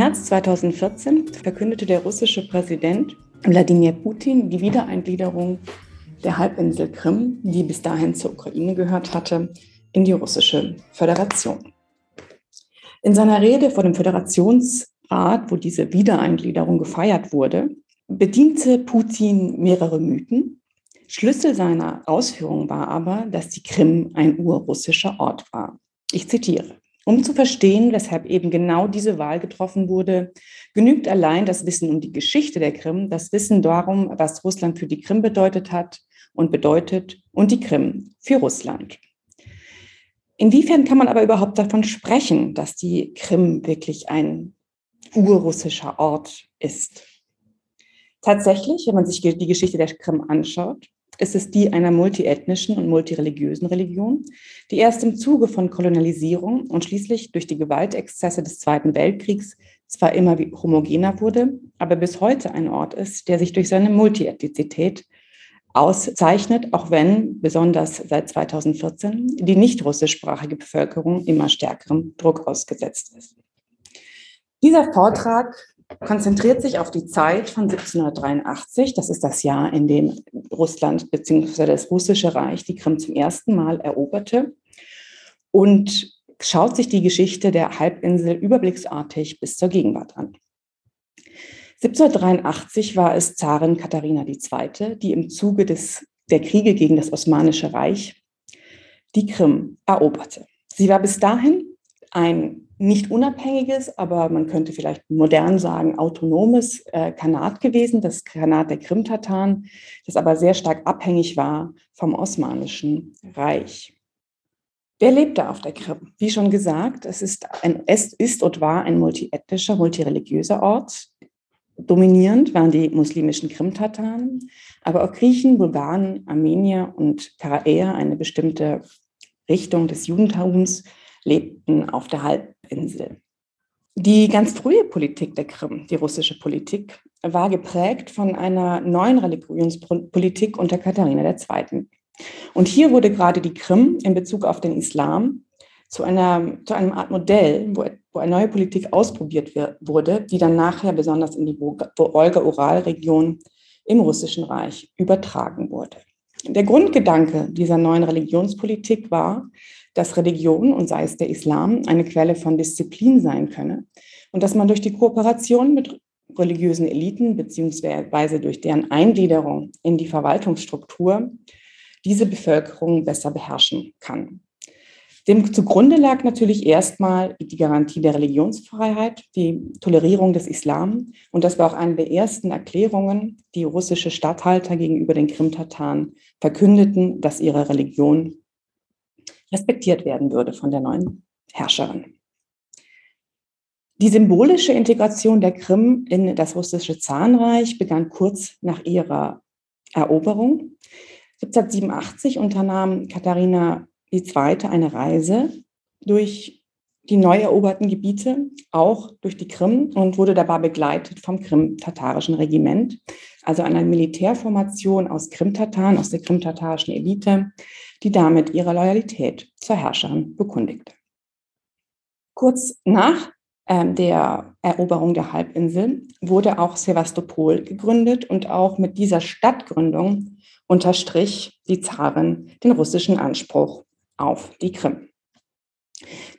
März 2014 verkündete der russische Präsident Wladimir Putin die Wiedereingliederung der Halbinsel Krim, die bis dahin zur Ukraine gehört hatte, in die russische Föderation. In seiner Rede vor dem Föderationsrat, wo diese Wiedereingliederung gefeiert wurde, bediente Putin mehrere Mythen. Schlüssel seiner Ausführungen war aber, dass die Krim ein urrussischer Ort war. Ich zitiere. Um zu verstehen, weshalb eben genau diese Wahl getroffen wurde, genügt allein das Wissen um die Geschichte der Krim, das Wissen darum, was Russland für die Krim bedeutet hat und bedeutet und die Krim für Russland. Inwiefern kann man aber überhaupt davon sprechen, dass die Krim wirklich ein urrussischer Ort ist? Tatsächlich, wenn man sich die Geschichte der Krim anschaut, ist es die einer multiethnischen und multireligiösen Religion, die erst im Zuge von Kolonialisierung und schließlich durch die Gewaltexzesse des Zweiten Weltkriegs zwar immer homogener wurde, aber bis heute ein Ort ist, der sich durch seine Multiethnizität auszeichnet, auch wenn besonders seit 2014 die nicht russischsprachige Bevölkerung immer stärkerem Druck ausgesetzt ist. Dieser Vortrag konzentriert sich auf die Zeit von 1783. Das ist das Jahr, in dem Russland bzw. das Russische Reich die Krim zum ersten Mal eroberte und schaut sich die Geschichte der Halbinsel überblicksartig bis zur Gegenwart an. 1783 war es Zarin Katharina II., die im Zuge des, der Kriege gegen das Osmanische Reich die Krim eroberte. Sie war bis dahin ein nicht unabhängiges, aber man könnte vielleicht modern sagen, autonomes äh, Kanat gewesen, das Kanat der Krimtataren, das aber sehr stark abhängig war vom Osmanischen Reich. Wer lebte auf der Krim? Wie schon gesagt, es ist, ein, es ist und war ein multiethnischer, multireligiöser Ort. Dominierend waren die muslimischen Krimtataren, aber auch Griechen, Bulgaren, Armenier und Karaäer, eine bestimmte Richtung des Judentums, lebten auf der Halbinsel. Die ganz frühe Politik der Krim, die russische Politik, war geprägt von einer neuen Religionspolitik unter Katharina II. Und hier wurde gerade die Krim in Bezug auf den Islam zu, einer, zu einem Art Modell, wo, wo eine neue Politik ausprobiert wurde, die dann nachher besonders in die Wolga-Ural-Region im Russischen Reich übertragen wurde. Der Grundgedanke dieser neuen Religionspolitik war, dass Religion, und sei es der Islam, eine Quelle von Disziplin sein könne und dass man durch die Kooperation mit religiösen Eliten beziehungsweise durch deren Eingliederung in die Verwaltungsstruktur diese Bevölkerung besser beherrschen kann. Dem zugrunde lag natürlich erstmal die Garantie der Religionsfreiheit, die Tolerierung des Islam. Und das war auch eine der ersten Erklärungen, die russische Statthalter gegenüber den Krimtataren verkündeten, dass ihre Religion respektiert werden würde von der neuen Herrscherin. Die symbolische Integration der Krim in das russische Zahnreich begann kurz nach ihrer Eroberung. 1787 unternahm Katharina II. eine Reise durch die neu eroberten Gebiete, auch durch die Krim und wurde dabei begleitet vom krim-tatarischen Regiment, also einer Militärformation aus Krim-Tataren, aus der krim-tatarischen Elite, die damit ihre Loyalität zur Herrscherin bekundigte. Kurz nach ähm, der Eroberung der Halbinsel wurde auch Sevastopol gegründet und auch mit dieser Stadtgründung unterstrich die Zarin den russischen Anspruch auf die Krim.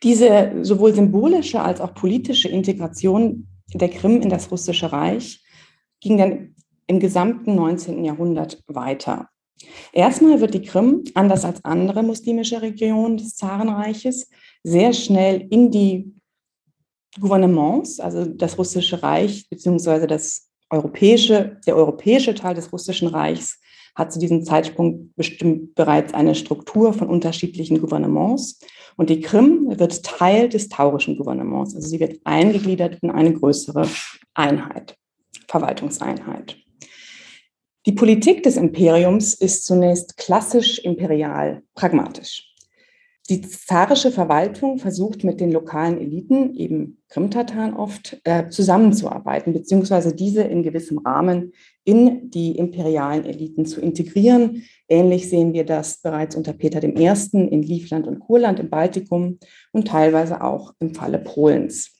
Diese sowohl symbolische als auch politische Integration der Krim in das russische Reich ging dann im gesamten 19. Jahrhundert weiter. Erstmal wird die Krim, anders als andere muslimische Regionen des Zarenreiches, sehr schnell in die Gouvernements, also das russische Reich beziehungsweise das europäische, der europäische Teil des russischen Reichs hat zu diesem Zeitpunkt bestimmt bereits eine Struktur von unterschiedlichen Gouvernements. Und die Krim wird Teil des taurischen Gouvernements. Also sie wird eingegliedert in eine größere Einheit. Verwaltungseinheit. Die Politik des Imperiums ist zunächst klassisch imperial pragmatisch. Die zarische Verwaltung versucht mit den lokalen Eliten, eben Krimtataren oft, äh, zusammenzuarbeiten, beziehungsweise diese in gewissem Rahmen in die imperialen Eliten zu integrieren. Ähnlich sehen wir das bereits unter Peter I. in Livland und Kurland im Baltikum und teilweise auch im Falle Polens.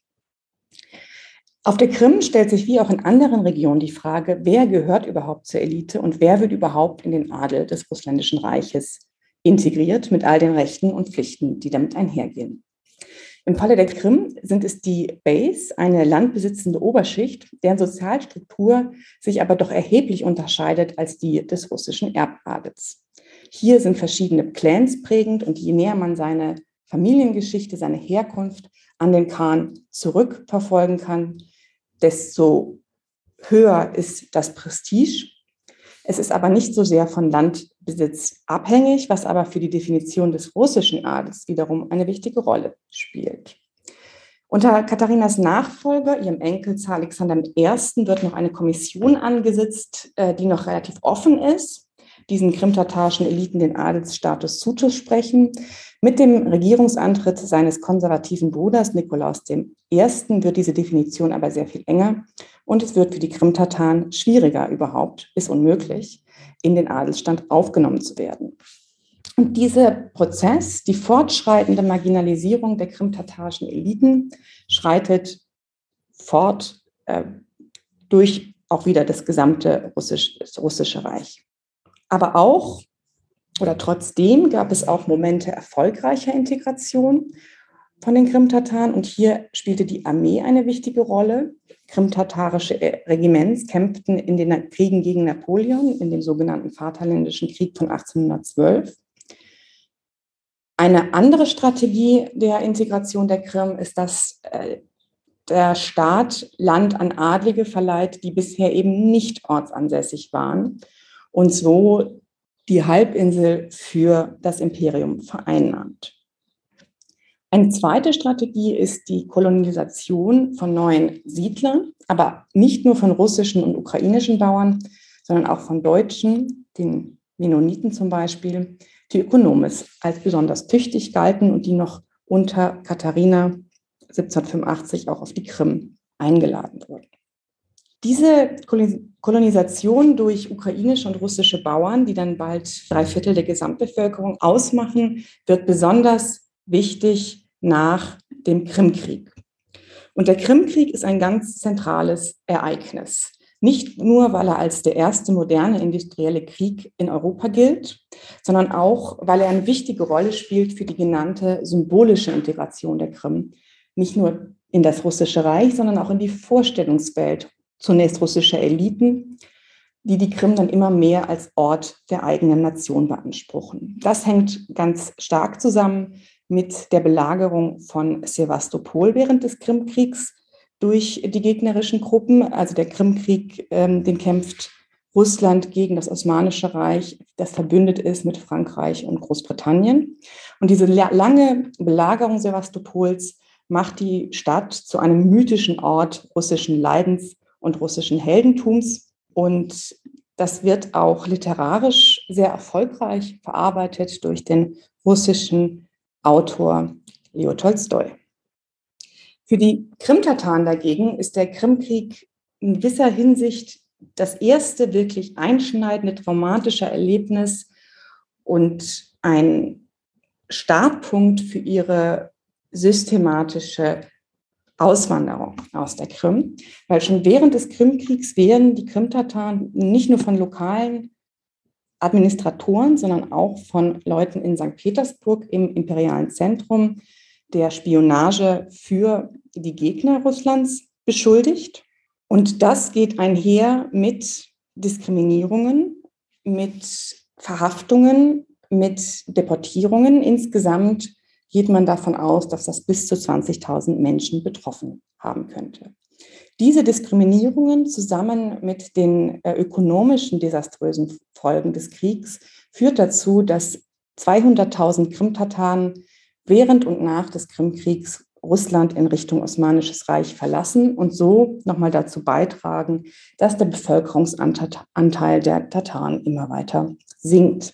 Auf der Krim stellt sich wie auch in anderen Regionen die Frage, wer gehört überhaupt zur Elite und wer wird überhaupt in den Adel des Russländischen Reiches integriert mit all den Rechten und Pflichten, die damit einhergehen. Im Falle der Krim sind es die Base, eine landbesitzende Oberschicht, deren Sozialstruktur sich aber doch erheblich unterscheidet als die des russischen Erbadels. Hier sind verschiedene Clans prägend und je näher man seine Familiengeschichte, seine Herkunft an den Khan zurückverfolgen kann, desto höher ist das Prestige. Es ist aber nicht so sehr von Landbesitz abhängig, was aber für die Definition des russischen Adels wiederum eine wichtige Rolle spielt. Unter Katharinas Nachfolger, ihrem Enkel Zar Alexander I., wird noch eine Kommission angesetzt, äh, die noch relativ offen ist, diesen krimtatarischen Eliten den Adelsstatus zuzusprechen. Mit dem Regierungsantritt seines konservativen Bruders Nikolaus I. wird diese Definition aber sehr viel enger und es wird für die Krimtataren schwieriger überhaupt, bis unmöglich, in den Adelsstand aufgenommen zu werden. Und dieser Prozess, die fortschreitende Marginalisierung der krimtatarischen Eliten, schreitet fort äh, durch auch wieder das gesamte Russisch, das russische Reich. Aber auch oder trotzdem gab es auch Momente erfolgreicher Integration von den Krimtataren und hier spielte die Armee eine wichtige Rolle. Krimtatarische Regiments kämpften in den Kriegen gegen Napoleon, in dem sogenannten Vaterländischen Krieg von 1812. Eine andere Strategie der Integration der Krim ist, dass äh, der Staat Land an Adlige verleiht, die bisher eben nicht ortsansässig waren und so die Halbinsel für das Imperium vereinnahmt. Eine zweite Strategie ist die Kolonisation von neuen Siedlern, aber nicht nur von russischen und ukrainischen Bauern, sondern auch von Deutschen, den Mennoniten zum Beispiel, die ökonomisch als besonders tüchtig galten und die noch unter Katharina 1785 auch auf die Krim eingeladen wurden. Diese Kolonisation durch ukrainische und russische Bauern, die dann bald drei Viertel der Gesamtbevölkerung ausmachen, wird besonders wichtig nach dem Krimkrieg. Und der Krimkrieg ist ein ganz zentrales Ereignis. Nicht nur, weil er als der erste moderne industrielle Krieg in Europa gilt, sondern auch, weil er eine wichtige Rolle spielt für die genannte symbolische Integration der Krim. Nicht nur in das russische Reich, sondern auch in die Vorstellungswelt zunächst russische Eliten, die die Krim dann immer mehr als Ort der eigenen Nation beanspruchen. Das hängt ganz stark zusammen mit der Belagerung von Sevastopol während des Krimkriegs durch die gegnerischen Gruppen. Also der Krimkrieg, ähm, den kämpft Russland gegen das Osmanische Reich, das verbündet ist mit Frankreich und Großbritannien. Und diese lange Belagerung Sevastopols macht die Stadt zu einem mythischen Ort russischen Leidens und russischen Heldentums. Und das wird auch literarisch sehr erfolgreich verarbeitet durch den russischen Autor Leo Tolstoi. Für die Krimtataren dagegen ist der Krimkrieg in gewisser Hinsicht das erste wirklich einschneidende traumatische Erlebnis und ein Startpunkt für ihre systematische Auswanderung aus der Krim, weil schon während des Krimkriegs werden die Krimtataren nicht nur von lokalen Administratoren, sondern auch von Leuten in St. Petersburg im imperialen Zentrum der Spionage für die Gegner Russlands beschuldigt. Und das geht einher mit Diskriminierungen, mit Verhaftungen, mit Deportierungen. Insgesamt geht man davon aus, dass das bis zu 20.000 Menschen betroffen haben könnte. Diese Diskriminierungen zusammen mit den äh, ökonomischen desaströsen Folgen des Kriegs führt dazu, dass 200.000 Krimtataren während und nach des Krimkriegs Russland in Richtung Osmanisches Reich verlassen und so nochmal dazu beitragen, dass der Bevölkerungsanteil der Tataren immer weiter sinkt.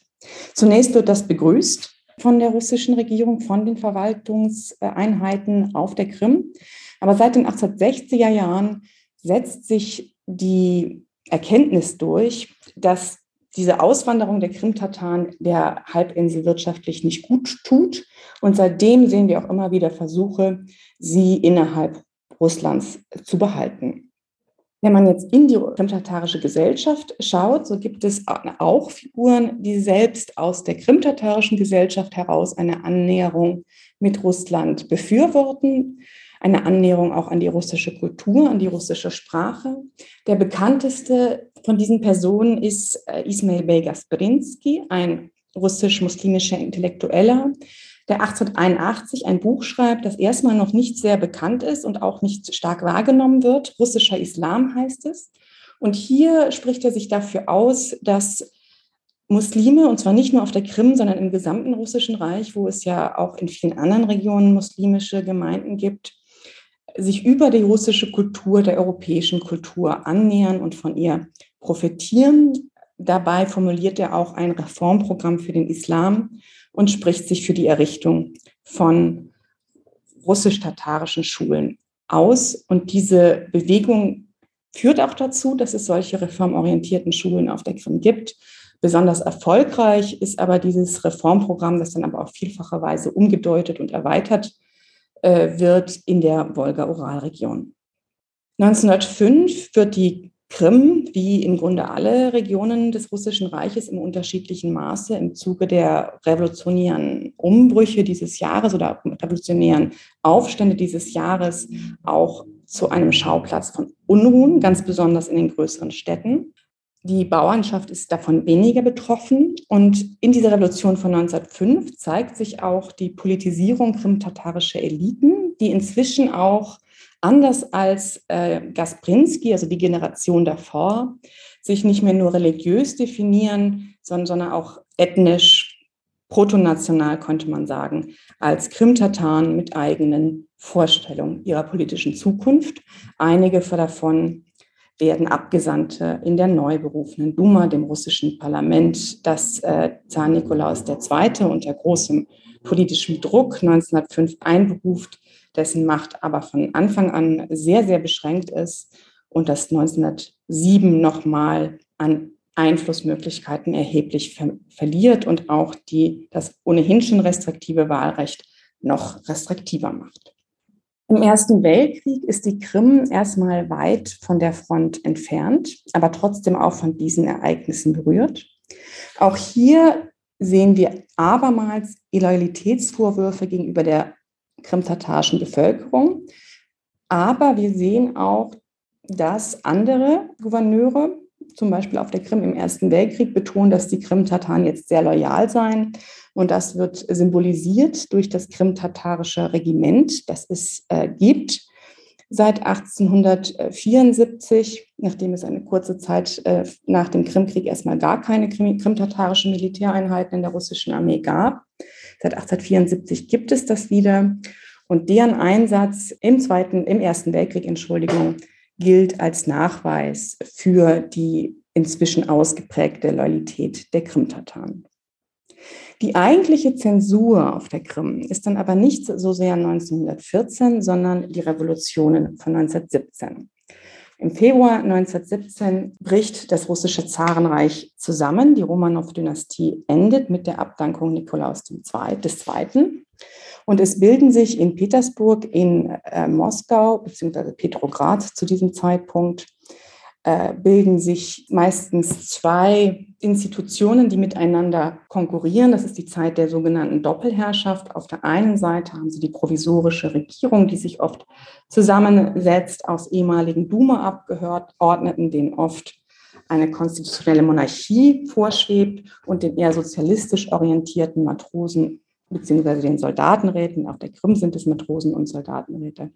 Zunächst wird das begrüßt von der russischen Regierung, von den Verwaltungseinheiten auf der Krim. Aber seit den 1860er Jahren setzt sich die Erkenntnis durch, dass diese Auswanderung der Krim-Tataren der Halbinsel wirtschaftlich nicht gut tut. Und seitdem sehen wir auch immer wieder Versuche, sie innerhalb Russlands zu behalten. Wenn man jetzt in die krimtatarische Gesellschaft schaut, so gibt es auch Figuren, die selbst aus der krimtatarischen Gesellschaft heraus eine Annäherung mit Russland befürworten eine Annäherung auch an die russische Kultur, an die russische Sprache. Der bekannteste von diesen Personen ist äh, Ismail Bey Gasperinsky, ein russisch-muslimischer Intellektueller, der 1881 ein Buch schreibt, das erstmal noch nicht sehr bekannt ist und auch nicht stark wahrgenommen wird. Russischer Islam heißt es. Und hier spricht er sich dafür aus, dass Muslime, und zwar nicht nur auf der Krim, sondern im gesamten russischen Reich, wo es ja auch in vielen anderen Regionen muslimische Gemeinden gibt, sich über die russische Kultur, der europäischen Kultur annähern und von ihr profitieren. Dabei formuliert er auch ein Reformprogramm für den Islam und spricht sich für die Errichtung von russisch-tatarischen Schulen aus. Und diese Bewegung führt auch dazu, dass es solche reformorientierten Schulen auf der Krim gibt. Besonders erfolgreich ist aber dieses Reformprogramm, das dann aber auf vielfache Weise umgedeutet und erweitert wird in der Wolga-Ural-Region. 1905 wird die Krim, wie im Grunde alle Regionen des Russischen Reiches, im unterschiedlichen Maße im Zuge der revolutionären Umbrüche dieses Jahres oder revolutionären Aufstände dieses Jahres auch zu einem Schauplatz von Unruhen, ganz besonders in den größeren Städten. Die Bauernschaft ist davon weniger betroffen. Und in dieser Revolution von 1905 zeigt sich auch die Politisierung krimtatarischer Eliten, die inzwischen auch anders als äh, Gasprinski, also die Generation davor, sich nicht mehr nur religiös definieren, sondern, sondern auch ethnisch, protonational, könnte man sagen, als Krimtataren mit eigenen Vorstellungen ihrer politischen Zukunft. Einige davon werden Abgesandte in der neu berufenen Duma, dem russischen Parlament, das äh, Zar Nikolaus II. unter großem politischem Druck 1905 einberuft, dessen Macht aber von Anfang an sehr, sehr beschränkt ist und das 1907 nochmal an Einflussmöglichkeiten erheblich ver verliert und auch die, das ohnehin schon restriktive Wahlrecht noch restriktiver macht. Im Ersten Weltkrieg ist die Krim erstmal weit von der Front entfernt, aber trotzdem auch von diesen Ereignissen berührt. Auch hier sehen wir abermals Illoyalitätsvorwürfe gegenüber der krimtatarischen Bevölkerung. Aber wir sehen auch, dass andere Gouverneure, zum Beispiel auf der Krim im Ersten Weltkrieg, betonen, dass die Krim-Tataren jetzt sehr loyal seien und das wird symbolisiert durch das krimtatarische Regiment, das es äh, gibt seit 1874, nachdem es eine kurze Zeit äh, nach dem Krimkrieg erstmal gar keine krimtatarischen Militäreinheiten in der russischen Armee gab. Seit 1874 gibt es das wieder. Und deren Einsatz im Zweiten, im Ersten Weltkrieg, Entschuldigung, gilt als Nachweis für die inzwischen ausgeprägte Loyalität der Krimtataren. Die eigentliche Zensur auf der Krim ist dann aber nicht so sehr 1914, sondern die Revolutionen von 1917. Im Februar 1917 bricht das russische Zarenreich zusammen. Die Romanow-Dynastie endet mit der Abdankung Nikolaus II. Und es bilden sich in Petersburg, in äh, Moskau bzw. Petrograd zu diesem Zeitpunkt äh, bilden sich meistens zwei Institutionen, die miteinander konkurrieren. Das ist die Zeit der sogenannten Doppelherrschaft. Auf der einen Seite haben Sie die provisorische Regierung, die sich oft zusammensetzt aus ehemaligen Duma-Abgeordneten, denen oft eine konstitutionelle Monarchie vorschwebt und den eher sozialistisch orientierten Matrosen beziehungsweise den Soldatenräten, auf der Krim sind es Matrosen und Soldatenräte,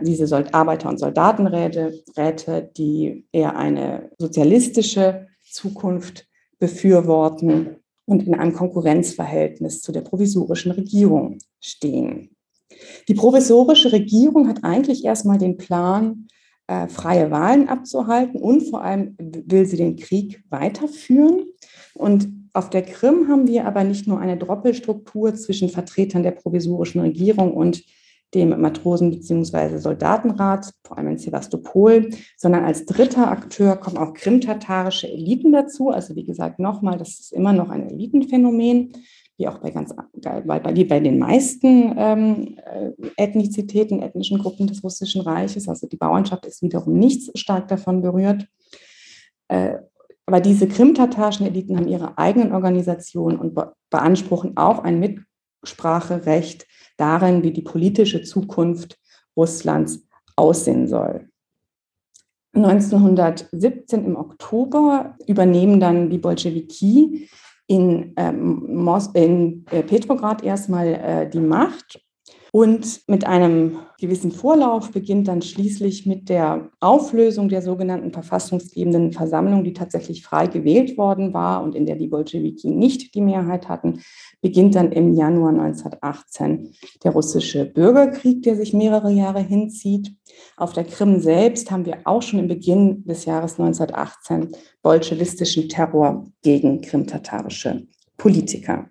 diese Arbeiter- und Soldatenräte, Räte, die eher eine sozialistische Zukunft befürworten und in einem Konkurrenzverhältnis zu der provisorischen Regierung stehen. Die provisorische Regierung hat eigentlich erstmal den Plan, äh, freie Wahlen abzuhalten und vor allem will sie den Krieg weiterführen. Und auf der Krim haben wir aber nicht nur eine Doppelstruktur zwischen Vertretern der provisorischen Regierung und dem Matrosen- bzw. Soldatenrat, vor allem in Sevastopol, sondern als dritter Akteur kommen auch krimtatarische Eliten dazu. Also wie gesagt, nochmal, das ist immer noch ein Elitenphänomen wie auch bei ganz bei, bei, den meisten ähm, äh, Ethnizitäten, ethnischen Gruppen des Russischen Reiches. Also die Bauernschaft ist wiederum nicht stark davon berührt. Äh, aber diese krimtatarischen Eliten haben ihre eigenen Organisationen und be beanspruchen auch ein Mitspracherecht darin, wie die politische Zukunft Russlands aussehen soll. 1917 im Oktober übernehmen dann die Bolschewiki in, ähm, in äh, Petrograd erstmal äh, die Macht. Und mit einem gewissen Vorlauf beginnt dann schließlich mit der Auflösung der sogenannten verfassungsgebenden Versammlung, die tatsächlich frei gewählt worden war und in der die Bolschewiki nicht die Mehrheit hatten, beginnt dann im Januar 1918 der russische Bürgerkrieg, der sich mehrere Jahre hinzieht. Auf der Krim selbst haben wir auch schon im Beginn des Jahres 1918 bolschewistischen Terror gegen krimtatarische Politiker.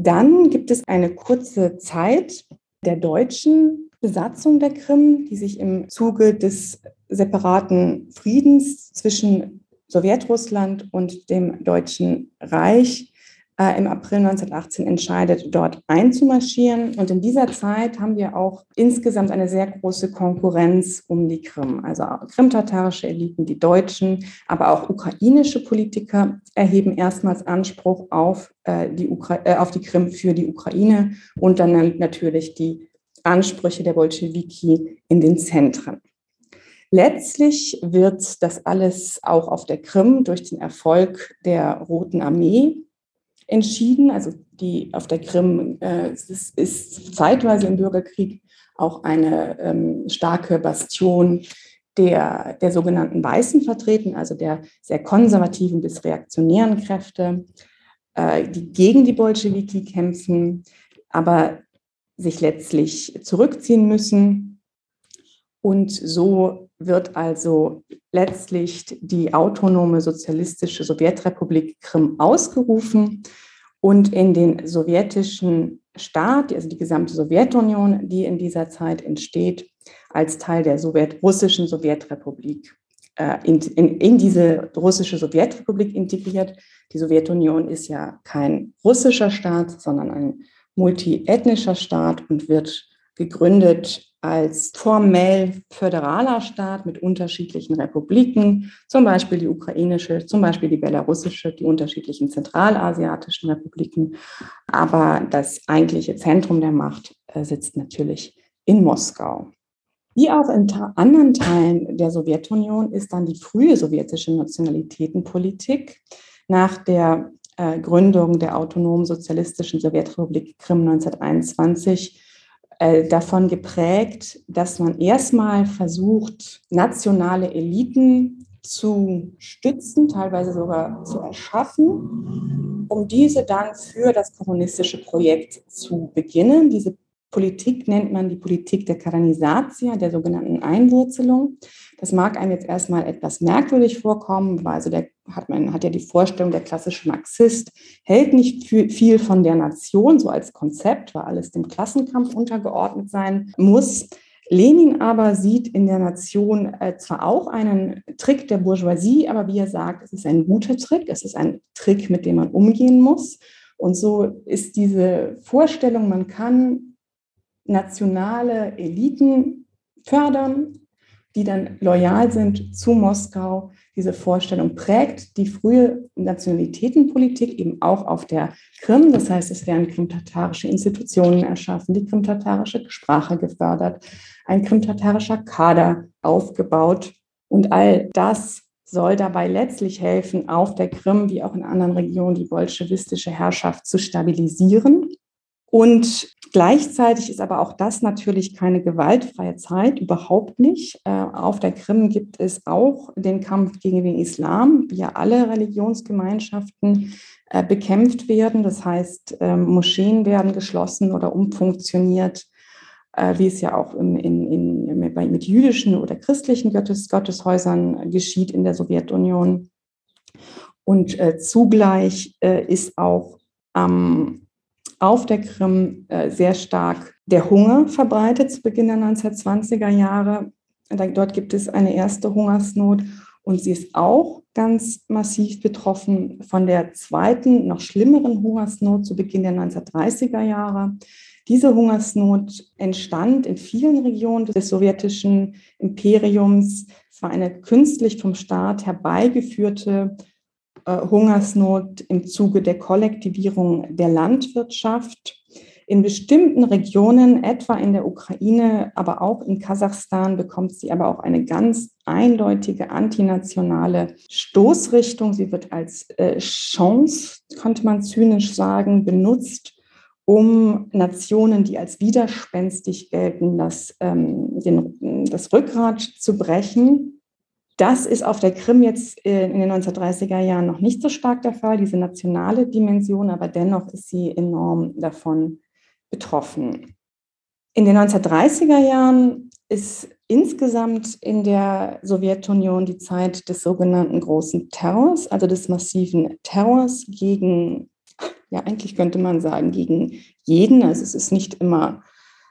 Dann gibt es eine kurze Zeit der deutschen Besatzung der Krim, die sich im Zuge des separaten Friedens zwischen Sowjetrussland und dem Deutschen Reich äh, im April 1918 entscheidet, dort einzumarschieren. Und in dieser Zeit haben wir auch insgesamt eine sehr große Konkurrenz um die Krim. Also krimtatarische Eliten, die Deutschen, aber auch ukrainische Politiker erheben erstmals Anspruch auf, äh, die, Ukra äh, auf die Krim für die Ukraine und dann natürlich die Ansprüche der Bolschewiki in den Zentren. Letztlich wird das alles auch auf der Krim durch den Erfolg der Roten Armee entschieden. Also die auf der Krim äh, ist, ist, zeitweise im Bürgerkrieg auch eine ähm, starke Bastion der, der sogenannten Weißen vertreten, also der sehr konservativen bis reaktionären Kräfte, äh, die gegen die Bolschewiki kämpfen, aber sich letztlich zurückziehen müssen. Und so wird also letztlich die autonome sozialistische Sowjetrepublik Krim ausgerufen und in den sowjetischen Staat, also die gesamte Sowjetunion, die in dieser Zeit entsteht, als Teil der Sowjet russischen Sowjetrepublik äh, in, in, in diese russische Sowjetrepublik integriert. Die Sowjetunion ist ja kein russischer Staat, sondern ein multiethnischer Staat und wird gegründet als formell föderaler Staat mit unterschiedlichen Republiken, zum Beispiel die ukrainische, zum Beispiel die belarussische, die unterschiedlichen zentralasiatischen Republiken. Aber das eigentliche Zentrum der Macht äh, sitzt natürlich in Moskau. Wie auch in anderen Teilen der Sowjetunion ist dann die frühe sowjetische Nationalitätenpolitik nach der äh, Gründung der autonomen sozialistischen Sowjetrepublik Krim 1921 äh, davon geprägt, dass man erstmal versucht, nationale Eliten zu stützen, teilweise sogar zu erschaffen, um diese dann für das kommunistische Projekt zu beginnen. Diese Politik nennt man die Politik der Karanisatia, der sogenannten Einwurzelung. Das mag einem jetzt erstmal etwas merkwürdig vorkommen, weil also der hat man hat ja die Vorstellung, der klassische Marxist hält nicht viel von der Nation, so als Konzept, weil alles dem Klassenkampf untergeordnet sein muss. Lenin aber sieht in der Nation äh, zwar auch einen Trick der Bourgeoisie, aber wie er sagt, es ist ein guter Trick, es ist ein Trick, mit dem man umgehen muss. Und so ist diese Vorstellung, man kann nationale Eliten fördern, die dann loyal sind zu Moskau. Diese Vorstellung prägt die frühe Nationalitätenpolitik eben auch auf der Krim. Das heißt, es werden krimtatarische Institutionen erschaffen, die krimtatarische Sprache gefördert, ein krimtatarischer Kader aufgebaut. Und all das soll dabei letztlich helfen, auf der Krim wie auch in anderen Regionen die bolschewistische Herrschaft zu stabilisieren und gleichzeitig ist aber auch das natürlich keine gewaltfreie Zeit, überhaupt nicht. Äh, auf der Krim gibt es auch den Kampf gegen den Islam, wie ja alle Religionsgemeinschaften äh, bekämpft werden. Das heißt, ähm, Moscheen werden geschlossen oder umfunktioniert. äh, wie es ja auch in, in, in, mit jüdischen oder christlichen Gottes, Gotteshäusern geschieht in der Sowjetunion. Und zugleich ist auch ähm, auf der Krim äh, sehr stark der Hunger verbreitet zu Beginn der 1920er Jahre. Dort gibt es eine erste Hungersnot und sie ist auch ganz massiv betroffen von der zweiten, noch schlimmeren Hungersnot zu Beginn der 1930er Jahre. Diese Hungersnot entstand in vielen Regionen des sowjetischen Imperiums. Es war eine künstlich vom Staat herbeigeführte Hungersnot im Zuge der Kollektivierung der Landwirtschaft. In bestimmten Regionen, etwa in der Ukraine, aber auch in Kasachstan, bekommt sie aber auch eine ganz eindeutige antinationale Stoßrichtung. Sie wird als äh, Chance, könnte man zynisch sagen, benutzt, um Nationen, die als widerspenstig gelten, das, ähm, den, das Rückgrat zu brechen. Das ist auf der Krim jetzt in den 1930er Jahren noch nicht so stark der Fall, diese nationale Dimension, aber dennoch ist sie enorm davon betroffen. In den 1930er Jahren ist insgesamt in der Sowjetunion die Zeit des sogenannten großen Terrors, also des massiven Terrors gegen ja, eigentlich könnte man sagen, gegen jeden. Also es ist nicht immer,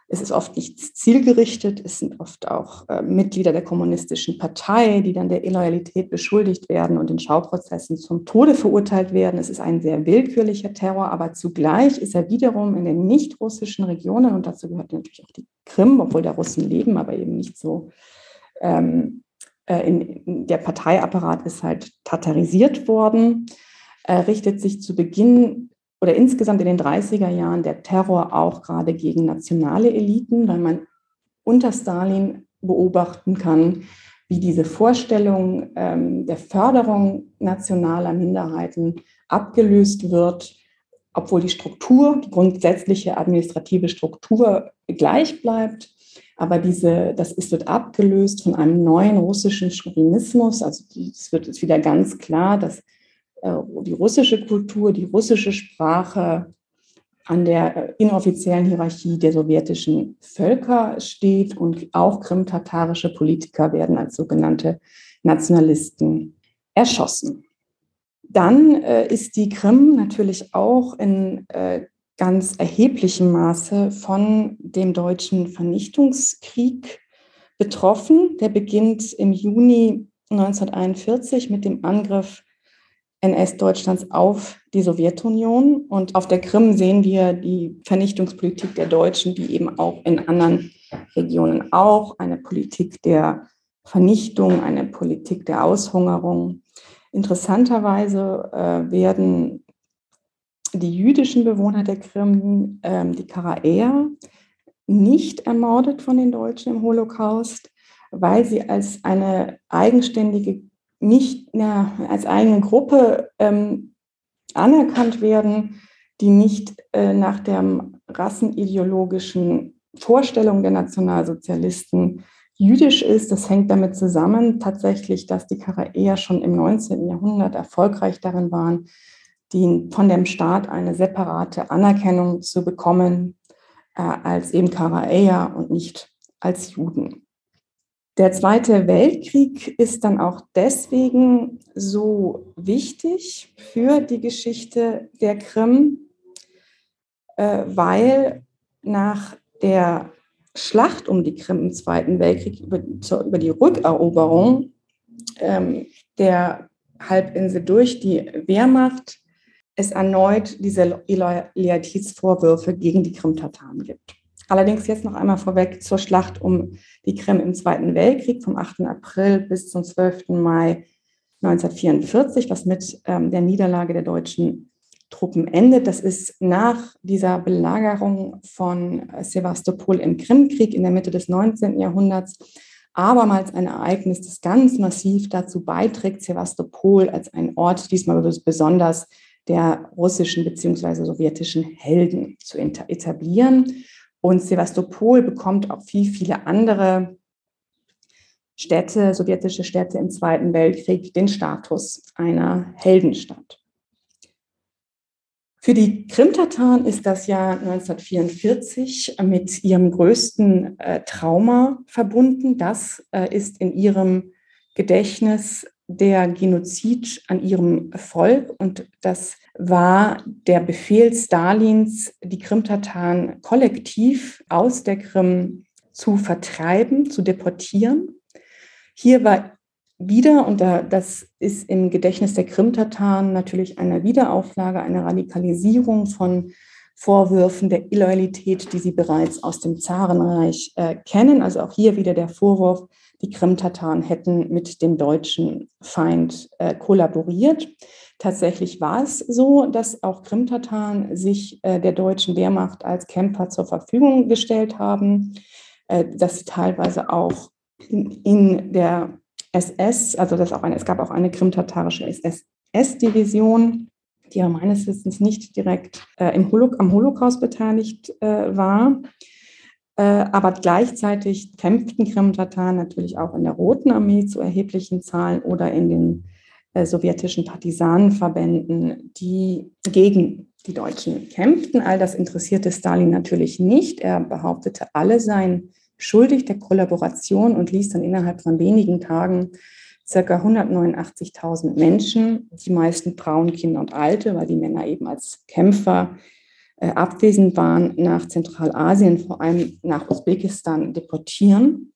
es ist oft nicht zielgerichtet, es sind oft auch äh, Mitglieder der kommunistischen Partei, die dann der Illoyalität beschuldigt werden und in Schauprozessen zum Tode verurteilt werden. Es ist ein sehr willkürlicher Terror, aber zugleich ist er wiederum in den nicht-russischen Regionen, und dazu gehört natürlich auch die Krim, obwohl da Russen leben, aber eben nicht so ähm, äh, in, in der Parteiapparat ist halt tatarisiert worden, äh, richtet sich zu Beginn oder insgesamt in den 30er Jahren der Terror auch gerade gegen nationale Eliten, weil man unter Stalin beobachten kann, wie diese Vorstellung ähm, der Förderung nationaler Minderheiten abgelöst wird, obwohl die Struktur, die grundsätzliche administrative Struktur gleich bleibt. Aber diese, das ist, wird abgelöst von einem neuen russischen Chauvinismus. Also es wird jetzt wieder ganz klar, dass die russische Kultur, die russische Sprache an der äh, inoffiziellen Hierarchie der sowjetischen Völker steht und auch krimtatarische Politiker werden als sogenannte Nationalisten erschossen. Dann äh, ist die Krim natürlich auch in äh, ganz erheblichem Maße von dem deutschen Vernichtungskrieg betroffen. Der beginnt im Juni 1941 mit dem Angriff NS-Deutschlands auf die Sowjetunion. Und auf der Krim sehen wir die Vernichtungspolitik der Deutschen, die eben auch in anderen Regionen auch eine Politik der Vernichtung, eine Politik der Aushungerung. Interessanterweise äh, werden die jüdischen Bewohner der Krim, äh, die Karaäer, nicht ermordet von den Deutschen im Holocaust, weil sie als eine eigenständige nicht ja, als eigene Gruppe ähm, anerkannt werden, die nicht äh, nach der rassenideologischen Vorstellung der Nationalsozialisten jüdisch ist. Das hängt damit zusammen tatsächlich, dass die Karaäer schon im 19. Jahrhundert erfolgreich darin waren, die, von dem Staat eine separate Anerkennung zu bekommen äh, als eben Karaäer und nicht als Juden. Der Zweite Weltkrieg ist dann auch deswegen so wichtig für die Geschichte der Krim, äh, weil nach der Schlacht um die Krim im Zweiten Weltkrieg über, über die Rückeroberung ähm, der Halbinsel durch die Wehrmacht es erneut diese Loyalitätsvorwürfe gegen die Krim-Tataren gibt. Allerdings jetzt noch einmal vorweg zur Schlacht um die Krim im Zweiten Weltkrieg vom 8. April bis zum 12. Mai 1944, was mit ähm, der Niederlage der deutschen Truppen endet. Das ist nach dieser Belagerung von Sevastopol im Krimkrieg in der Mitte des 19. Jahrhunderts abermals ein Ereignis, das ganz massiv dazu beiträgt, Sevastopol als ein Ort diesmal besonders der russischen bzw. sowjetischen Helden zu etablieren. Und Sevastopol bekommt auch wie viele andere Städte, sowjetische Städte im Zweiten Weltkrieg, den Status einer Heldenstadt. Für die Krimtataren ist das Jahr 1944 mit ihrem größten äh, Trauma verbunden. Das äh, ist in ihrem Gedächtnis der Genozid an ihrem Volk und das war der Befehl Stalins, die Krimtataren kollektiv aus der Krim zu vertreiben, zu deportieren. Hier war wieder, und das ist im Gedächtnis der Krimtataren natürlich eine Wiederauflage, eine Radikalisierung von Vorwürfen der Illoyalität, die sie bereits aus dem Zarenreich äh, kennen. Also auch hier wieder der Vorwurf, die Krimtataren hätten mit dem deutschen Feind äh, kollaboriert. Tatsächlich war es so, dass auch Krimtataren sich äh, der deutschen Wehrmacht als Kämpfer zur Verfügung gestellt haben, äh, dass sie teilweise auch in, in der SS, also das auch eine, es gab auch eine krimtatarische SS-Division, die ja meines Wissens nicht direkt äh, im Holo am Holocaust beteiligt äh, war. Äh, aber gleichzeitig kämpften Krimtataren natürlich auch in der Roten Armee zu erheblichen Zahlen oder in den äh, sowjetischen Partisanenverbänden, die gegen die Deutschen kämpften. All das interessierte Stalin natürlich nicht. Er behauptete, alle seien schuldig der Kollaboration und ließ dann innerhalb von wenigen Tagen circa 189.000 Menschen, die meisten Frauen, Kinder und Alte, weil die Männer eben als Kämpfer abwesend waren, nach Zentralasien, vor allem nach Usbekistan, deportieren.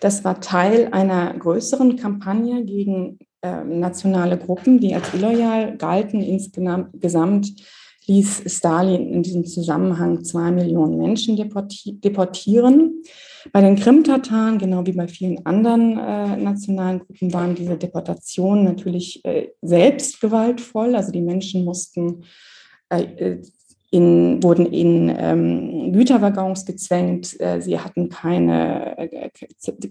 Das war Teil einer größeren Kampagne gegen äh, nationale Gruppen, die als illoyal galten. Insgesamt ließ Stalin in diesem Zusammenhang zwei Millionen Menschen deportieren. Bei den Krim-Tataren, genau wie bei vielen anderen äh, nationalen Gruppen, waren diese Deportationen natürlich äh, selbst gewaltvoll. Also die Menschen mussten äh, in, wurden in ähm, Güterwaggons gezwängt. Äh, sie hatten keine, äh,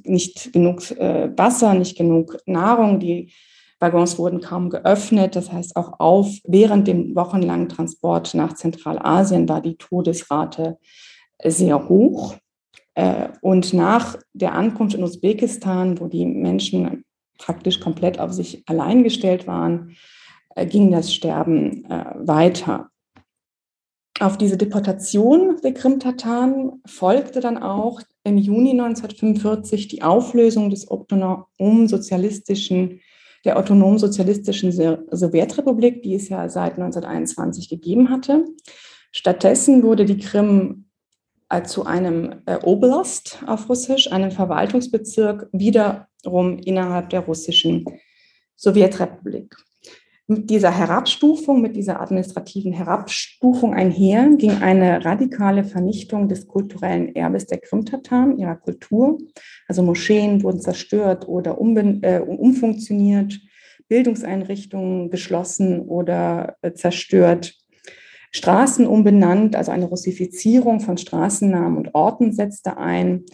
nicht genug äh, Wasser, nicht genug Nahrung. Die Waggons wurden kaum geöffnet. Das heißt, auch auf während dem wochenlangen Transport nach Zentralasien war die Todesrate sehr hoch. Äh, und nach der Ankunft in Usbekistan, wo die Menschen praktisch komplett auf sich allein gestellt waren, äh, ging das Sterben äh, weiter. Auf diese Deportation der Krim-Tataren folgte dann auch im Juni 1945 die Auflösung des autonom-sozialistischen, der autonom-sozialistischen Sowjetrepublik, die es ja seit 1921 gegeben hatte. Stattdessen wurde die Krim äh, zu einem äh, Oblast auf Russisch, einem Verwaltungsbezirk, wiederum innerhalb der russischen Sowjetrepublik. Mit dieser Herabstufung, mit dieser administrativen Herabstufung einher ging eine radikale Vernichtung des kulturellen Erbes der Krimtataren, ihrer Kultur. Also Moscheen wurden zerstört oder äh, umfunktioniert, Bildungseinrichtungen geschlossen oder äh, zerstört. Straßen umbenannt, also eine Russifizierung von Straßennamen und Orten setzte ein.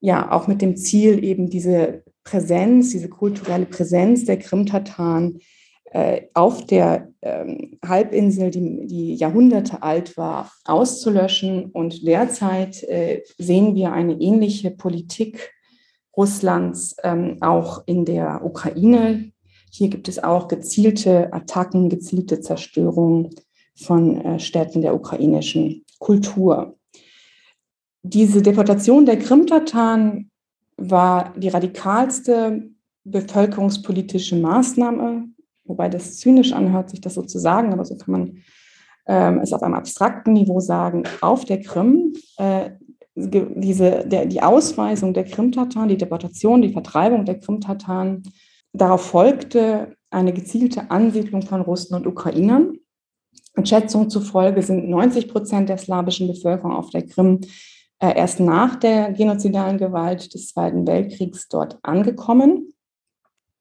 Ja, auch mit dem Ziel, eben diese Präsenz, diese kulturelle Präsenz der Krimtataren auf der ähm, Halbinsel, die, die, Jahrhunderte alt war, auszulöschen. Und derzeit äh, sehen wir eine ähnliche Politik Russlands ähm, auch in der Ukraine. Hier gibt es auch gezielte Attacken, gezielte Zerstörungen von äh, Städten der ukrainischen Kultur. Diese Deportation der Krimtataren war die radikalste bevölkerungspolitische Maßnahme, wobei das zynisch anhört, sich das so zu sagen, aber so kann man ähm, es auf einem abstrakten Niveau sagen, auf der Krim. Äh, diese, der, die Ausweisung der Krimtataren, die Deportation, die Vertreibung der Krimtataren, darauf folgte eine gezielte Ansiedlung von Russen und Ukrainern. Und Schätzungen zufolge sind 90 Prozent der slawischen Bevölkerung auf der Krim äh, erst nach der genozidalen Gewalt des Zweiten Weltkriegs dort angekommen.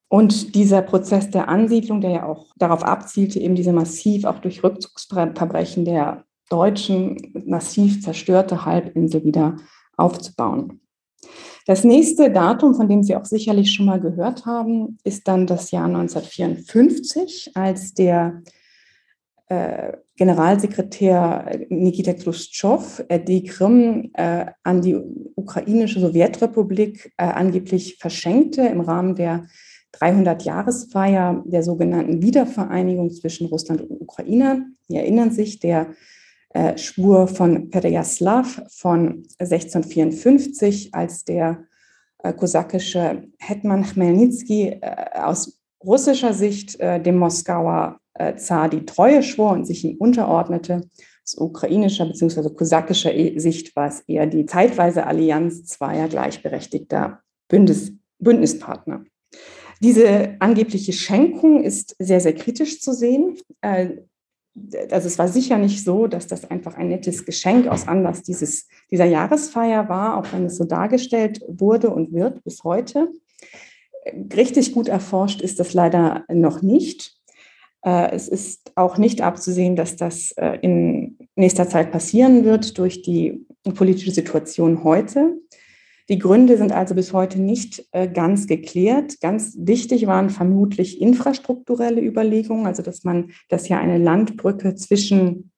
Und dieser Prozess der Ansiedlung, der ja auch darauf abzielte, eben diese massiv auch durch Rückzugsverbrechen der Deutschen massiv zerstörte Halbinsel wieder aufzubauen. Das nächste Datum, von dem Sie auch sicherlich schon mal gehört haben, ist dann das Jahr 1954, als der äh, Generalsekretär Nikita Khrushchev äh, die Krim äh, an die ukrainische Sowjetrepublik äh, angeblich verschenkte im Rahmen der 300-Jahresfeier der sogenannten Wiedervereinigung zwischen Russland und Ukraine. Sie erinnern sich, der äh, Schwur von Perejaslav von 1654, als der äh, kosakische Hetman Chmelnytsky äh, aus russischer Sicht äh, dem Moskauer äh, Zar die Treue schwor und sich ihm unterordnete. Aus ukrainischer bzw. kosakischer e-, Sicht war es eher die zeitweise Allianz zweier gleichberechtigter Bündnis, Bündnispartner. Diese angebliche Schenkung ist sehr, sehr kritisch zu sehen. Äh, also es war sicher nicht so, dass das einfach ein nettes Geschenk aus Anlass dieses, dieser Jahresfeier war, auch wenn es so dargestellt wurde und wird bis heute. Richtig gut erforscht ist das leider noch nicht. Äh, es ist auch nicht abzusehen, dass das äh, in nächster Zeit passieren wird durch die politische Situation heute. Die Gründe sind also bis heute nicht äh, ganz geklärt. Ganz wichtig waren vermutlich infrastrukturelle Überlegungen, also dass man, dass ja eine Landbrücke zwischen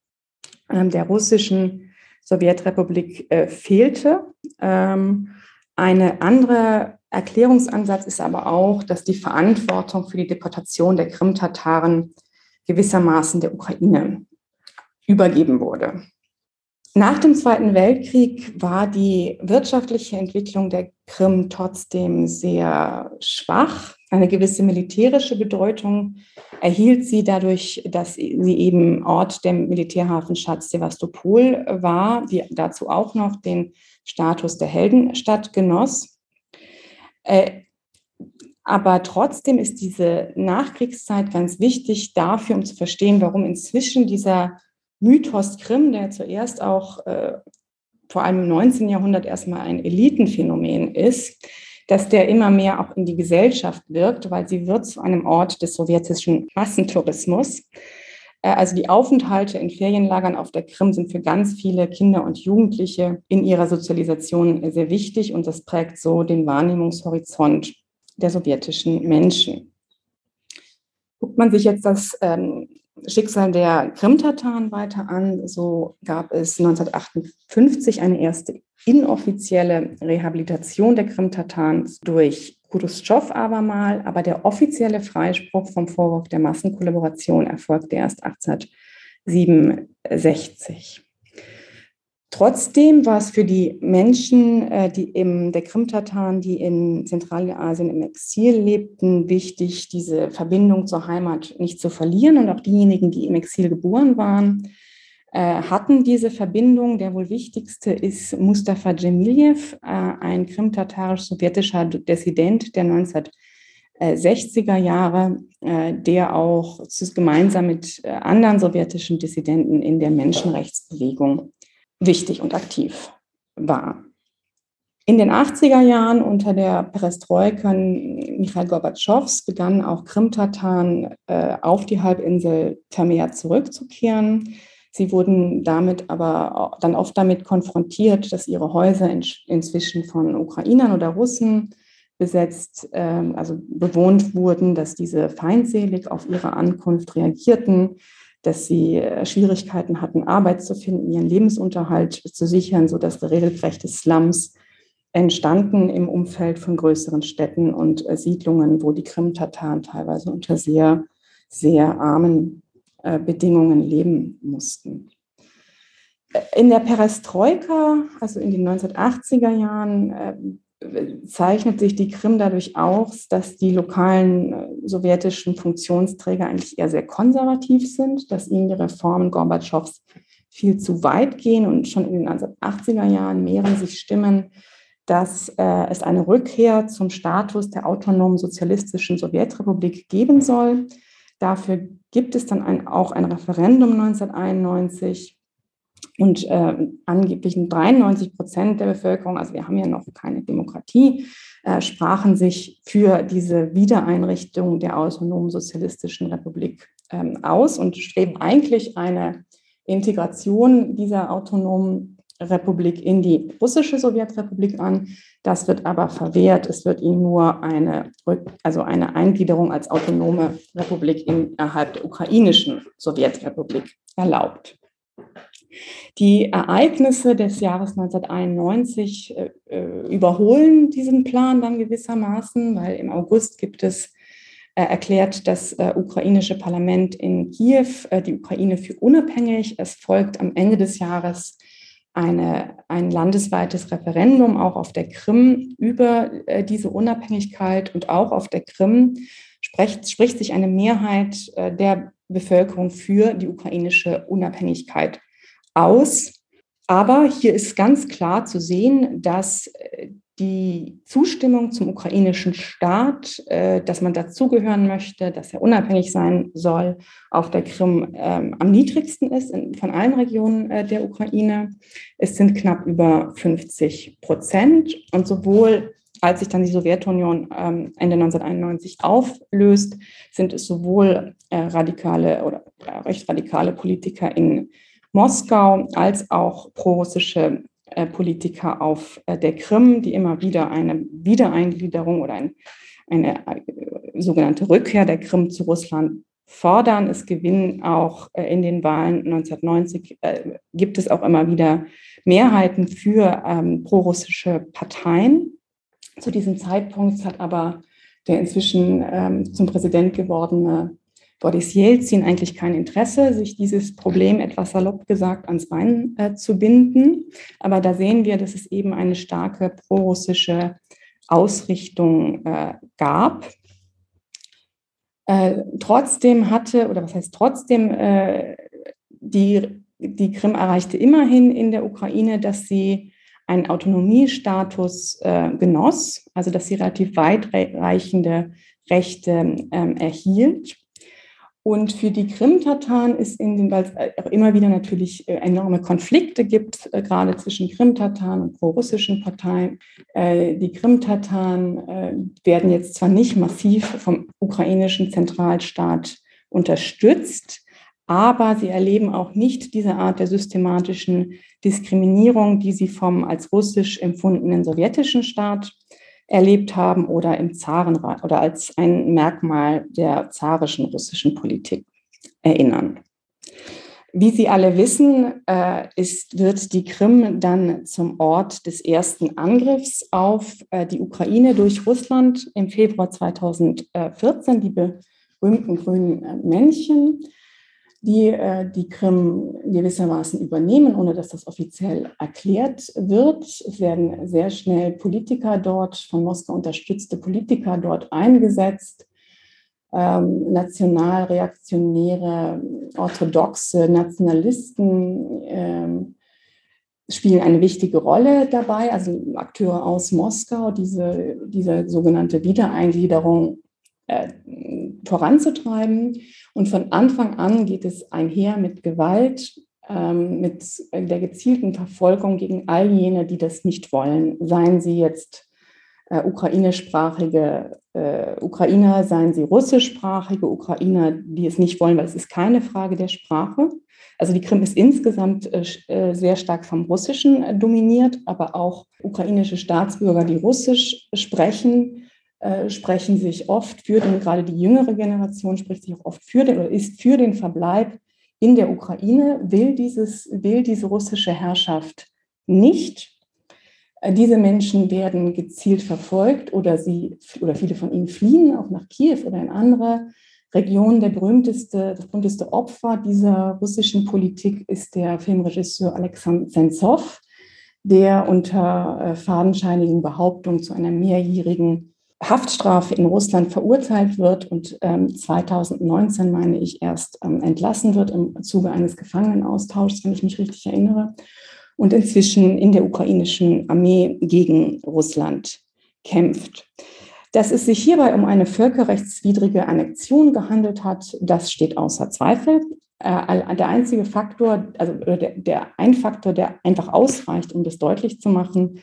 ähm, der russischen Sowjetrepublik äh, fehlte. Ähm, eine andere Erklärungsansatz ist aber auch, dass die Verantwortung für die Deportation der Krim-Tataren gewissermaßen der Ukraine übergeben wurde. Nach dem Zweiten Weltkrieg war die wirtschaftliche Entwicklung der Krim trotzdem sehr schwach. Eine gewisse militärische Bedeutung erhielt sie dadurch, dass sie eben Ort der Militärhafenstadt Sevastopol war, die dazu auch noch den Status der Heldenstadt genoss. Äh, aber trotzdem ist diese Nachkriegszeit ganz wichtig dafür, um zu verstehen, warum inzwischen dieser Mythos Krim, der zuerst auch äh, vor allem im 19. Jahrhundert erstmal ein Elitenphänomen ist, dass der immer mehr auch in die Gesellschaft wirkt, weil sie wird zu einem Ort des sowjetischen Massentourismus. Äh, also die Aufenthalte in Ferienlagern auf der Krim sind für ganz viele Kinder und Jugendliche in ihrer Sozialisation sehr wichtig und das prägt so den Wahrnehmungshorizont der sowjetischen Menschen. Guckt man sich jetzt das ähm, Schicksal der Krim-Tataren weiter an. So gab es 1958 eine erste inoffizielle Rehabilitation der Krim-Tataren durch Khrushchev abermal, aber der offizielle Freispruch vom Vorwurf der Massenkollaboration erfolgte erst 1867. Trotzdem war es für die Menschen, äh, die im, der Krim-Tataren, die in Zentralasien im Exil lebten, wichtig, diese Verbindung zur Heimat nicht zu verlieren. Und auch diejenigen, die im Exil geboren waren, äh, hatten diese Verbindung. Der wohl wichtigste ist Mustafa Djemiljev, äh, ein krim-tatarisch-sowjetischer Dissident der 1960er Jahre, der auch gemeinsam mit anderen sowjetischen Dissidenten in der Menschenrechtsbewegung wichtig und aktiv war. In den 80er Jahren unter der Perestroika Michail Gorbatschows begannen auch Krim-Tataren äh, auf die Halbinsel vermehrt zurückzukehren. Sie wurden damit aber dann oft damit konfrontiert, dass ihre Häuser in, inzwischen von Ukrainern oder Russen besetzt, äh, also bewohnt wurden, dass diese feindselig auf ihre Ankunft reagierten, dass sie äh, Schwierigkeiten hatten, Arbeit zu finden, ihren Lebensunterhalt zu sichern, sodass regelrechte Slums entstanden im Umfeld von größeren Städten und äh, Siedlungen, wo die Krim-Tataren teilweise unter sehr, sehr armen äh, Bedingungen leben mussten. In der Perestroika, also in den 1980er Jahren, zeichnet sich die Krim dadurch aus, dass die lokalen äh, sowjetischen Funktionsträger eigentlich eher sehr konservativ sind, dass ihnen die Reformen Gorbatschows viel zu weit gehen und schon in den 1980er Jahren mehren sich Stimmen, dass äh, es eine Rückkehr zum Status der autonomen sozialistischen Sowjetrepublik geben soll. Dafür gibt es dann ein, auch ein Referendum 1991 und äh, angeblich 93 Prozent der Bevölkerung, also wir haben ja noch keine Demokratie, äh, sprachen sich für diese Wiedereinrichtung der autonomen sozialistischen Republik ähm, aus und streben eigentlich eine Integration dieser autonomen Republik in die russische Sowjetrepublik an. Das wird aber verwehrt. Es wird ihnen nur eine, also eine Eingliederung als autonome Republik innerhalb der ukrainischen Sowjetrepublik erlaubt. Die Ereignisse des Jahres 1991 äh, äh, überholen diesen Plan dann gewissermaßen, weil im August gibt es äh, erklärt das äh, ukrainische Parlament in Kiew äh, die Ukraine für unabhängig. Es folgt am Ende des Jahres eine, ein landesweites Referendum auch auf der Krim über äh, diese Unabhängigkeit und auch auf der Krim spricht, spricht sich eine Mehrheit der Bevölkerung für die ukrainische Unabhängigkeit aus. Aber hier ist ganz klar zu sehen, dass äh, die Zustimmung zum ukrainischen Staat, äh, dass man dazugehören möchte, dass er unabhängig sein soll, auf der Krim ähm, am niedrigsten ist von allen Regionen äh, der Ukraine. Es sind knapp über 50 Prozent. Und sowohl als sich dann die Sowjetunion ähm, Ende 1991 auflöst, sind es sowohl radikale oder recht radikale Politiker in Moskau als auch prorussische äh, Politiker auf äh, der Krim, die immer wieder eine Wiedereingliederung oder ein, eine äh, sogenannte Rückkehr der Krim zu Russland fordern. Es gewinnen auch in den Wahlen 1990, äh, gibt es auch immer wieder Mehrheiten für ähm, prorussische Parteien. Zu diesem Zeitpunkt hat aber der inzwischen ähm, zum Präsident gewordene Boris Jelzin eigentlich kein Interesse, sich dieses Problem etwas salopp gesagt ans Bein äh, zu binden. Aber da sehen wir, dass es eben eine starke prorussische Ausrichtung äh, gab. Äh, trotzdem hatte, oder was heißt trotzdem, äh, die, die Krim erreichte immerhin in der Ukraine, dass sie einen Autonomiestatus äh, genoss, also dass sie relativ weitreichende Rechte ähm, erhielt. Und für die Krim-Tataren ist in den, weil es auch immer wieder natürlich äh, enorme Konflikte gibt, äh, gerade zwischen Krim-Tataren und pro-russischen Parteien. Äh, die Krim-Tataren werden jetzt zwar nicht massiv vom ukrainischen Zentralstaat unterstützt, aber sie erleben auch nicht diese Art der systematischen Diskriminierung, die sie vom als russisch empfundenen sowjetischen Staat erlebt haben oder im Zarenrat oder als ein Merkmal der zarischen russischen Politik erinnern. Wie Sie alle wissen, äh, ist, wird die Krim dann zum Ort des ersten Angriffs auf äh, die Ukraine durch Russland im Februar 2014, die berühmten grünen Männchen die äh, die Krim gewissermaßen übernehmen, ohne dass das offiziell erklärt wird. Es werden sehr schnell Politiker dort, von Moskau unterstützte Politiker dort eingesetzt, ähm, nationalreaktionäre, orthodoxe Nationalisten ähm, spielen eine wichtige Rolle dabei, also Akteure aus Moskau, diese, diese sogenannte Wiedereingliederung äh, voranzutreiben. Und von Anfang an geht es einher mit Gewalt, ähm, mit der gezielten Verfolgung gegen all jene, die das nicht wollen, seien sie jetzt äh, ukrainischsprachige äh, Ukrainer, seien sie russischsprachige Ukrainer, die es nicht wollen, weil es ist keine Frage der Sprache. Also die Krim ist insgesamt äh, äh sehr stark vom Russischen äh, dominiert, aber auch ukrainische Staatsbürger, die Russisch sprechen, äh, sprechen sich oft für den, gerade die jüngere Generation spricht sich auch oft für den oder ist für den Verbleib in der Ukraine, will, dieses, will diese russische Herrschaft nicht. Äh, diese Menschen werden gezielt verfolgt oder, sie, oder viele von ihnen fliehen auch nach Kiew oder in andere Regionen. Der berühmteste, das berühmteste Opfer dieser russischen Politik ist der Filmregisseur Alexander Sentsov, der unter äh, fadenscheinigen Behauptungen zu einer mehrjährigen Haftstrafe in Russland verurteilt wird und ähm, 2019, meine ich, erst ähm, entlassen wird im Zuge eines Gefangenenaustauschs, wenn ich mich richtig erinnere, und inzwischen in der ukrainischen Armee gegen Russland kämpft. Dass es sich hierbei um eine völkerrechtswidrige Annexion gehandelt hat, das steht außer Zweifel. Äh, der einzige Faktor, also der, der ein Faktor, der einfach ausreicht, um das deutlich zu machen,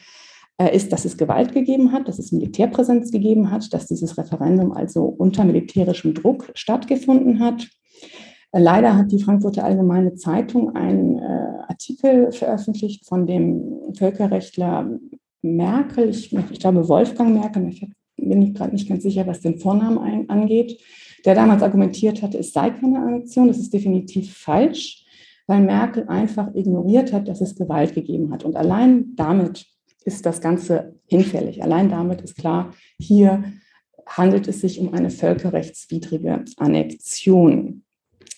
ist, dass es Gewalt gegeben hat, dass es Militärpräsenz gegeben hat, dass dieses Referendum also unter militärischem Druck stattgefunden hat. Äh, leider hat die Frankfurter Allgemeine Zeitung einen äh, Artikel veröffentlicht von dem Völkerrechtler Merkel, ich, ich glaube Wolfgang Merkel, ich bin ich gerade nicht ganz sicher, was den Vornamen ein, angeht, der damals argumentiert hatte, es sei keine Annexion. Das ist definitiv falsch, weil Merkel einfach ignoriert hat, dass es Gewalt gegeben hat. Und allein damit ist das Ganze hinfällig. Allein damit ist klar, hier handelt es sich um eine völkerrechtswidrige Annexion.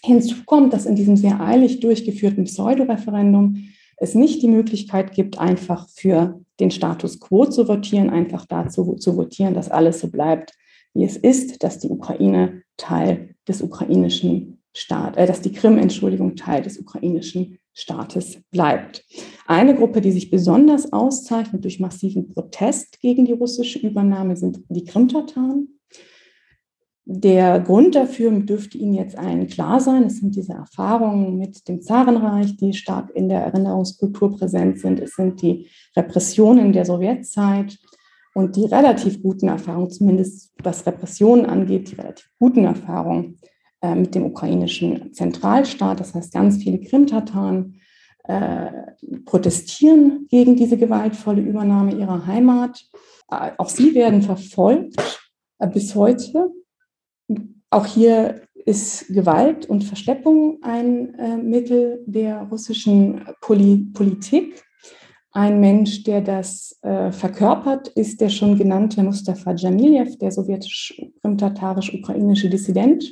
Hinzu kommt, dass in diesem sehr eilig durchgeführten Pseudoreferendum es nicht die Möglichkeit gibt, einfach für den Status quo zu votieren, einfach dazu zu votieren, dass alles so bleibt, wie es ist, dass die Ukraine Teil des ukrainischen Staates, äh, dass die Krim, Entschuldigung, Teil des ukrainischen Staates bleibt. Eine Gruppe, die sich besonders auszeichnet durch massiven Protest gegen die russische Übernahme, sind die Krimtataren. Der Grund dafür dürfte Ihnen jetzt allen klar sein. Es sind diese Erfahrungen mit dem Zarenreich, die stark in der Erinnerungskultur präsent sind. Es sind die Repressionen der Sowjetzeit und die relativ guten Erfahrungen, zumindest was Repressionen angeht, die relativ guten Erfahrungen äh, mit dem ukrainischen Zentralstaat. Das heißt, ganz viele Krimtataren äh, protestieren gegen diese gewaltvolle Übernahme ihrer Heimat. Äh, auch sie werden verfolgt äh, bis heute. Auch hier ist Gewalt und Verschleppung ein Mittel der russischen Poli Politik. Ein Mensch, der das verkörpert, ist der schon genannte Mustafa Jamiljew, der sowjetisch-krim-tatarisch-ukrainische Dissident,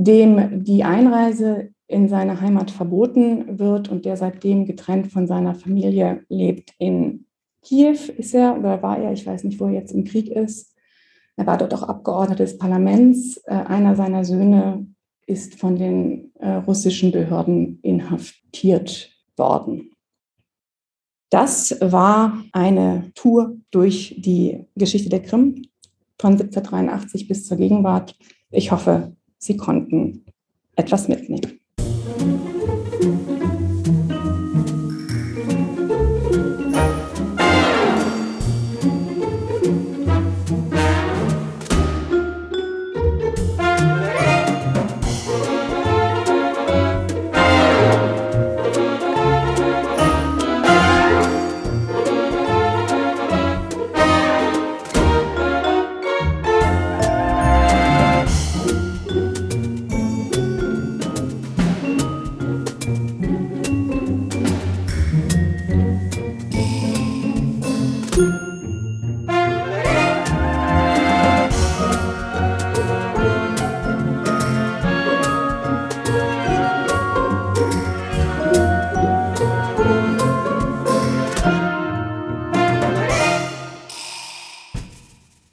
dem die Einreise in seine Heimat verboten wird und der seitdem getrennt von seiner Familie lebt. In Kiew ist er oder war er, ich weiß nicht, wo er jetzt im Krieg ist. Er war dort auch Abgeordneter des Parlaments. Äh, einer seiner Söhne ist von den äh, russischen Behörden inhaftiert worden. Das war eine Tour durch die Geschichte der Krim von 1783 bis zur Gegenwart. Ich hoffe, Sie konnten etwas mitnehmen.